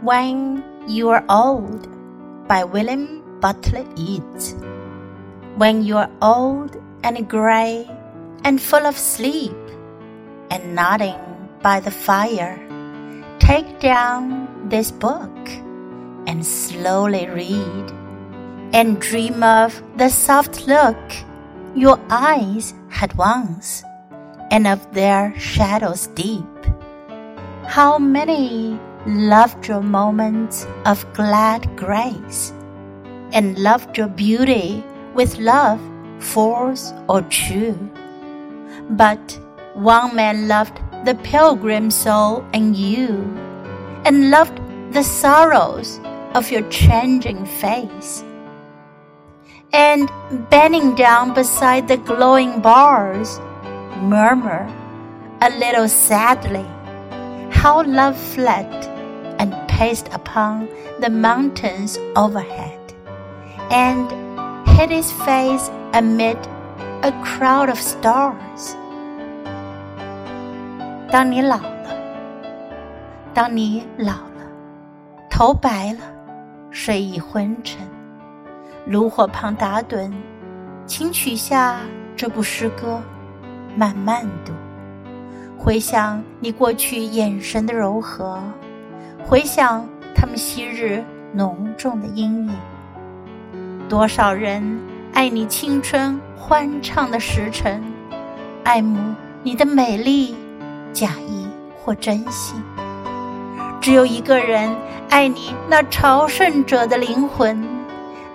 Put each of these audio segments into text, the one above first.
When You Are Old by William Butler Yeats. When you are old and gray and full of sleep and nodding by the fire, take down this book and slowly read and dream of the soft look your eyes had once and of their shadows deep. How many loved your moments of glad grace and loved your beauty with love false or true. But one man loved the pilgrim soul and you, and loved the sorrows of your changing face. And bending down beside the glowing bars, murmur a little sadly how love fled and paced upon the mountains overhead, and hid his face amid a crowd of stars. 当你老了，当你老了，头白了，睡意昏沉，炉火旁打盹，请取下这部诗歌，慢慢读，回想你过去眼神的柔和， 回想他们昔日浓重的阴影。多少人爱你青春欢畅的时辰，爱慕你的美丽。假意或真心，只有一个人爱你那朝圣者的灵魂，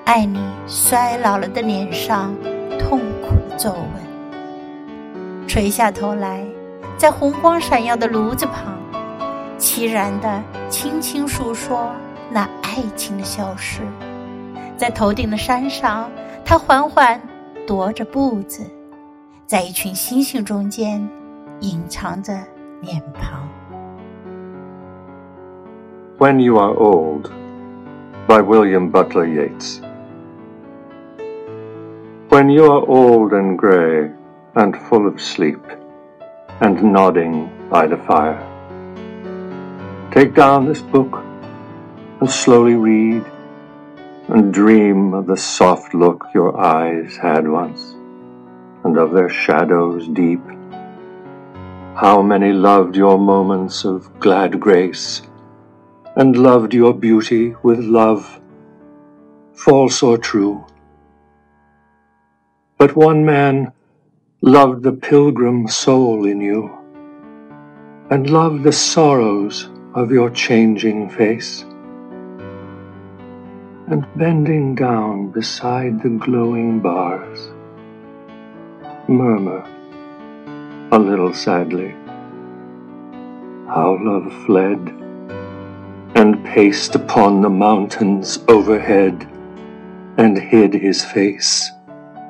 爱你衰老了的脸上痛苦的皱纹。垂下头来，在红光闪耀的炉子旁，凄然的轻轻诉说那爱情的消失。在头顶的山上，他缓缓踱着步子，在一群星星中间。隐藏着脸庞。When You Are Old by William Butler Yeats. When you are old and grey and full of sleep and nodding by the fire, take down this book and slowly read and dream of the soft look your eyes had once and of their shadows deep how many loved your moments of glad grace, and loved your beauty with love, false or true. But one man loved the pilgrim soul in you, and loved the sorrows of your changing face. And bending down beside the glowing bars, murmur a little sadly. How love fled and paced upon the mountains overhead and hid his face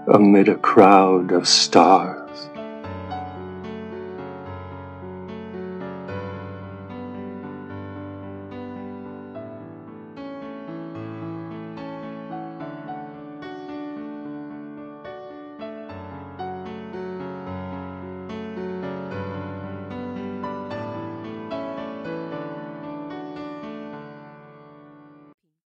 amid a crowd of stars.